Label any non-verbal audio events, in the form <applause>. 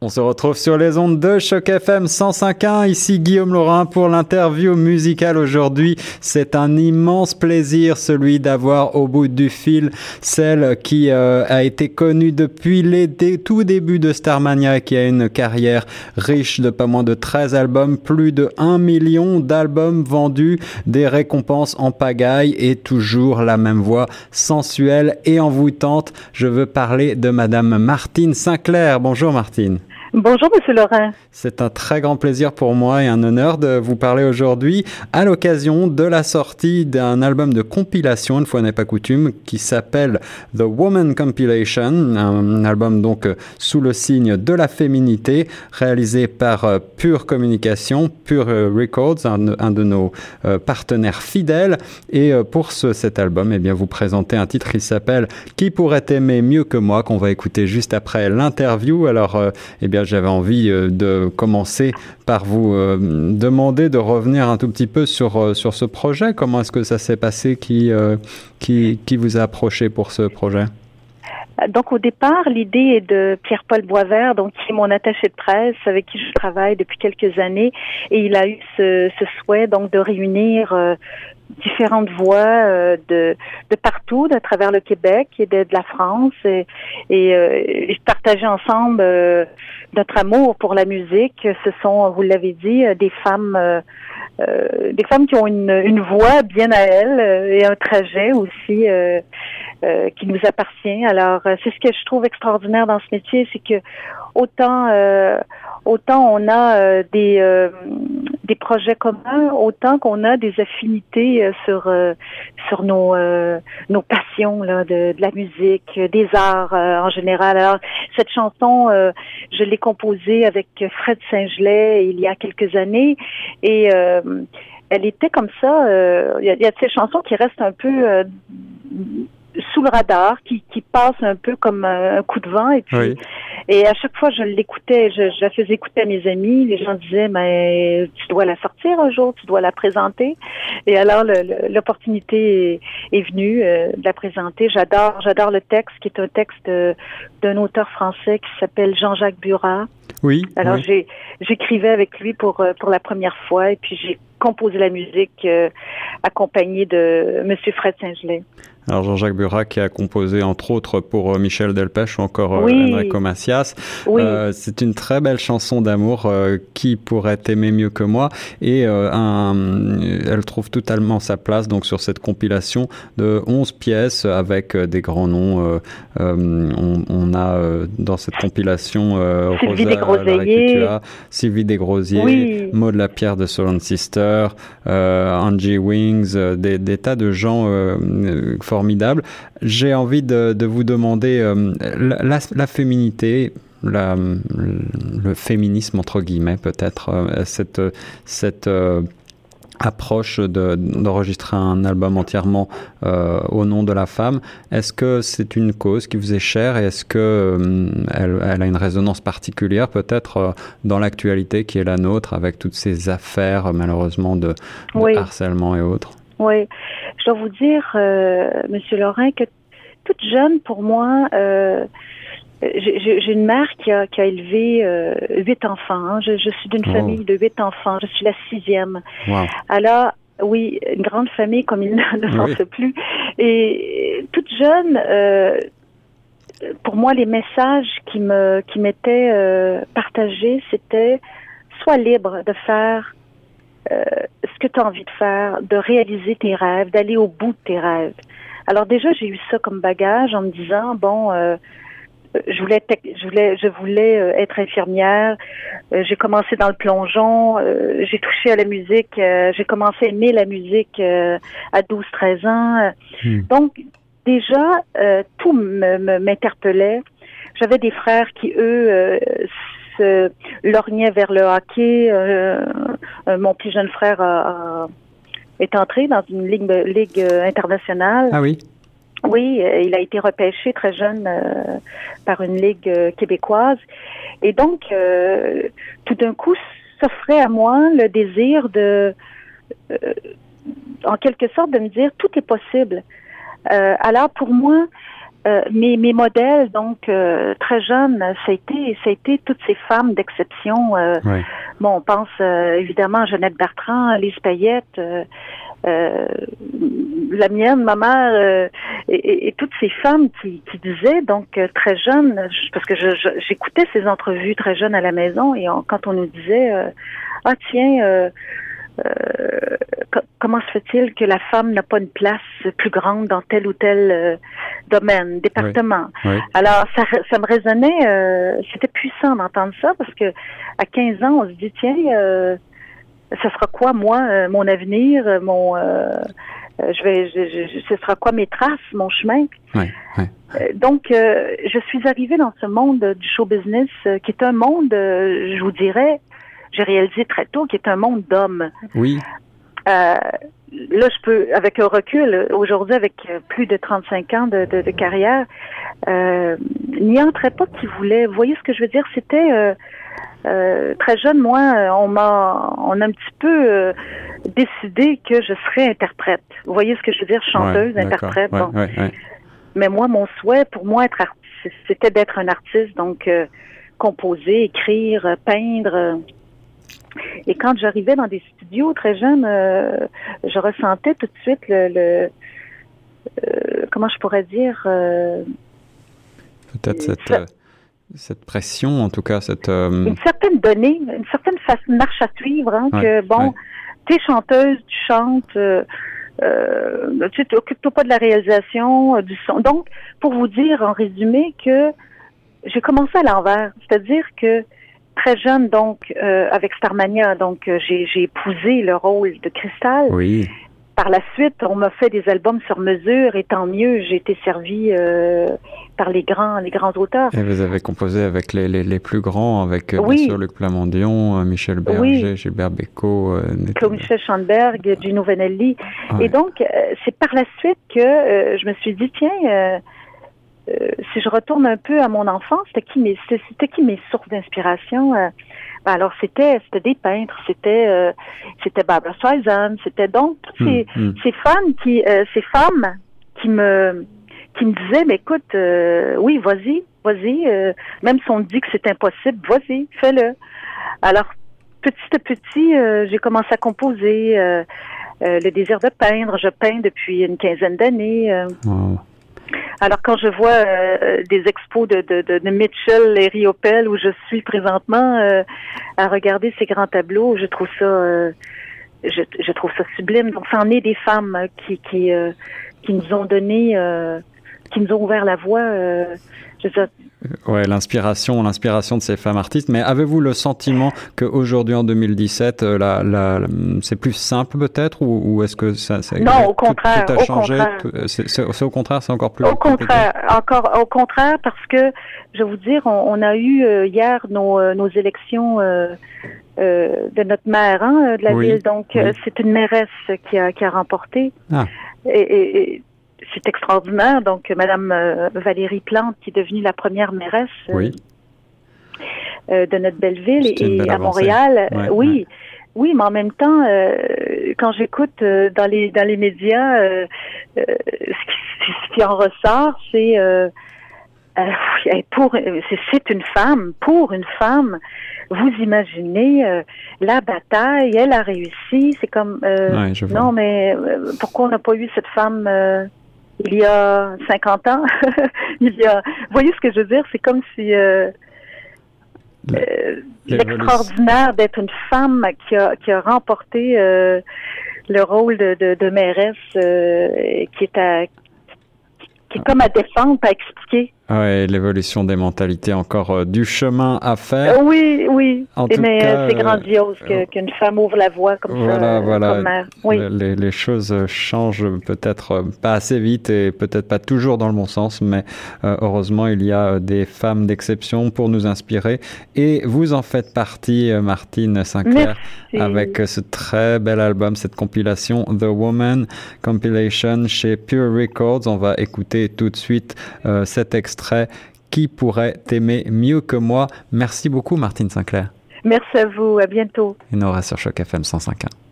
On se retrouve sur les ondes de Choc FM 105.1. Ici Guillaume Laurin pour l'interview musicale aujourd'hui. C'est un immense plaisir, celui d'avoir au bout du fil celle qui euh, a été connue depuis les tout débuts de Starmania qui a une carrière riche de pas moins de 13 albums, plus de 1 million d'albums vendus, des récompenses en pagaille et toujours la même voix sensuelle et envoûtante. Je veux parler de Madame Martine Sinclair. Bonjour Martine. Bonjour, Monsieur Laurent. C'est un très grand plaisir pour moi et un honneur de vous parler aujourd'hui à l'occasion de la sortie d'un album de compilation, une fois n'est pas coutume, qui s'appelle The Woman Compilation, un album donc euh, sous le signe de la féminité, réalisé par euh, Pure Communication, Pure euh, Records, un, de nos partenaires fidèles. Et pour ce, cet album, eh bien, vous présentez un titre qui s'appelle Qui pourrait aimer mieux que moi, qu'on va écouter juste après l'interview. Alors, eh bien, j'avais envie euh, de commencer par vous euh, demander de revenir un tout petit peu sur, euh, sur ce projet. Comment est-ce que ça s'est passé? Qui, qui, qui vous a approché pour ce projet? Donc au départ, l'idée est de Pierre-Paul Boisvert, donc qui est mon attaché de presse, avec qui je travaille depuis quelques années, et il a eu ce, souhait donc de réunir différentes voix euh, de, de partout, de travers le Québec et de, de la France, et, et, euh, partager ensemble euh, notre amour pour la musique. Ce sont, vous l'avez dit, des femmes, des femmes qui ont une, une voix bien à elles et un trajet aussi qui nous appartient. Alors, c'est ce que je trouve extraordinaire dans ce métier, c'est que autant autant on a des des projets communs autant qu'on a des affinités euh, sur euh, sur nos euh, nos passions là, de, de, la musique, des arts en général. Alors cette chanson, je l'ai composée avec Fred Saint-Gelais il y a quelques années et elle était comme ça. Il y, y, a, ces chansons qui restent un peu sous le radar, qui, qui passe un peu comme un coup de vent. Et puis, et à chaque fois, je l'écoutais, je, je, la faisais écouter à mes amis. Les gens disaient, mais tu dois la sortir un jour, tu dois la présenter. Et alors, l'opportunité est, venue euh, de la présenter. J'adore, j'adore le texte, qui est un texte euh, d'un auteur français qui s'appelle Jean-Jacques Burat. Oui. Alors, j'ai, j'écrivais avec lui pour euh, pour la première fois, et puis j'ai composé la musique accompagnée de Monsieur Fred Saint-Gelais. Alors Jean-Jacques Burat qui a composé entre autres pour euh, Michel Delpech ou encore euh, Enrico Macias. Euh, c'est une très belle chanson d'amour euh, qui pourrait t'aimer mieux que moi et un, elle trouve totalement sa place donc sur cette compilation de 11 pièces avec des grands noms. On, on, a dans cette compilation Sylvie Desgrosiers, Sylvie Desgrosiers, oui. Maud Lapierre de Solon Sister, Angie Wings, des, des, tas de gens formidable. J'ai envie de, vous demander euh, la, féminité, le féminisme entre guillemets peut-être, euh, cette, cette euh, approche d'enregistrer un album entièrement au nom de la femme. Est-ce que c'est une cause qui vous est chère et est-ce que elle, a une résonance particulière peut-être dans l'actualité qui est la nôtre avec toutes ces affaires malheureusement de, harcèlement et autres? Oui, je dois vous dire, euh, Monsieur Laurent, que toute jeune, pour moi, euh, j'ai une mère qui a, qui a élevé euh, huit enfants. Hein. Je, je, suis d'une famille de huit enfants. Je suis la sixième. Wow. Alors, oui, une grande famille comme il ne s'en fait plus. Et toute jeune, euh, pour moi, les messages qui me qui m'étaient euh, partagés, c'était sois libre de faire euh, ce que tu as envie de faire, de réaliser tes rêves, d'aller au bout de tes rêves. Alors déjà, j'ai eu ça comme bagage en me disant, bon, euh, je voulais, je voulais, je voulais euh, être infirmière. j'ai commencé dans le plongeon. j'ai touché à la musique. j'ai commencé à aimer la musique à 12-13 ans. Hmm. Donc déjà, tout m'interpellait. J'avais des frères qui eux se lorgnaient vers le hockey. Euh, mon plus jeune frère est entré dans une ligue, ligue euh, internationale. Ah oui. Oui, euh, il a été repêché très jeune par une ligue québécoise. Et donc, tout d'un coup, s'offrait à moi le désir de, en quelque sorte, de me dire tout est possible. alors, pour moi, euh, mes, mes modèles, donc euh, très jeunes, ça a été, ça a été toutes ces femmes d'exception. Euh, Bon, on pense évidemment à Jeannette Bertrand, Lise Payette, la mienne, ma mère, et, et, toutes ces femmes qui, qui disaient donc très jeunes, parce que j'écoutais ces entrevues très jeunes à la maison, et quand on nous disait ah tiens euh, comment se fait-il que la femme n'a pas une place plus grande dans tel ou tel euh, domaine, département? Alors, ça, ça me résonnait, euh, c'était puissant d'entendre ça parce que à 15 ans, on se dit, tiens, ça sera quoi, moi, mon avenir, mon... je vais, ce sera quoi mes traces, mon chemin? donc, je suis arrivée dans ce monde du show business, qui est un monde, je vous dirais, j'ai réalisé très tôt qu'il est un monde d'hommes. Oui. Euh, là, je peux, avec un recul, aujourd'hui, avec plus de 35 ans de, de, de carrière, euh, n'y entrait pas qui voulait. Vous voyez ce que je veux dire? C'était euh, euh très jeune, moi, on m'a, on a un petit peu euh, décidé que je serais interprète. Vous voyez ce que je veux dire? Chanteuse, interprète. bon. Mais moi, mon souhait, pour moi, être artiste, c'était d'être un artiste, donc euh, composer, écrire, peindre. Et quand j'arrivais dans des studios très jeunes, euh, je ressentais tout de suite le, euh, comment je pourrais dire euh, peut-être cette, cette pression, en tout cas cette une certaine donnée, une certaine marche à suivre, hein, que bon, tu es chanteuse, tu chantes. tu t'occupes pas de la réalisation, du son. Donc, pour vous dire en résumé que j'ai commencé à l'envers, c'est-à-dire que très jeune, donc, euh, avec Starmania, donc, euh, j'ai, épousé le rôle de Cristal. Oui. Par la suite, on m'a fait des albums sur mesure et tant mieux, j'ai été servie euh, par les grands, les grands auteurs. Et vous avez composé avec les, les, plus grands, avec bien sûr Luc Plamondon, Michel Berger, Gilbert Bécaud, Claude-Michel Schoenberg, Gino Vanelli. Et donc, c'est par la suite que je me suis dit, tiens, euh, si je retourne un peu à mon enfance, c'était qui mes c'était qui mes sources d'inspiration euh, ben alors c'était c'était des peintres, c'était euh, c'était Barbara Streisand, c'était donc toutes ces, hmm, hmm. ces femmes qui ces femmes qui me qui me disaient mais écoute oui vas-y vas-y même si on dit que c'est impossible vas-y fais-le. Alors petit à petit j'ai commencé à composer le désir de peindre. Je peins depuis une quinzaine d'années alors quand je vois euh, des expos de, de, de, Mitchell et Riopel où je suis présentement euh, à regarder ces grands tableaux, je trouve ça euh, je, je, trouve ça sublime. Donc c'en est des femmes qui qui, qui nous ont donné qui nous ont ouvert la voie. Veux Ouais, l'inspiration, l'inspiration de ces femmes artistes. Mais avez-vous le sentiment qu'aujourd'hui, en 2017, euh, la, la, c'est plus simple peut-être, ou, ou est-ce que ça, ça, non, au contraire, tout, a changé C'est au contraire, c'est encore plus. Au contraire, encore au contraire, parce que je vais vous dire, on, a eu euh, hier nos, euh, nos élections. Euh, de notre maire hein, de la ville. Donc, c'est une mairesse qui a, qui a remporté. Ah. Et, et, c'est extraordinaire. Donc, Madame euh, Valérie Plante, qui est devenue la première mairesse euh, euh, de notre belle ville et, à Montréal. oui. Oui, mais en même temps, quand j'écoute dans les dans les médias, ce, qui, en ressort, c'est pour c'est une femme, pour une femme. Vous imaginez la bataille, elle a réussi. C'est comme non, mais pourquoi on n'a pas eu cette femme il y a 50 ans. <laughs> il y a, vous voyez ce que je veux dire? C'est comme si euh, euh, l'extraordinaire d'être une femme qui a, qui a remporté euh, le rôle de, de, de mairesse qui est à, qui est comme à défendre, à expliquer. Oui, l'évolution des mentalités, encore euh, du chemin à faire. Euh, oui, oui. mais euh, c'est grandiose qu'une femme ouvre la voie comme ça. Voilà, oui. les, les, choses changent peut-être pas assez vite et peut-être pas toujours dans le bon sens, mais heureusement, il y a des femmes d'exception pour nous inspirer. Et vous en faites partie, Martine Sinclair, avec ce très bel album, cette compilation The Woman Compilation chez Pure Records. On va écouter tout de suite cet extrait qui pourrait t'aimer mieux que moi? Merci beaucoup, Martine Sinclair. Merci à vous. À bientôt. Et nous sur Choc FM 105.1.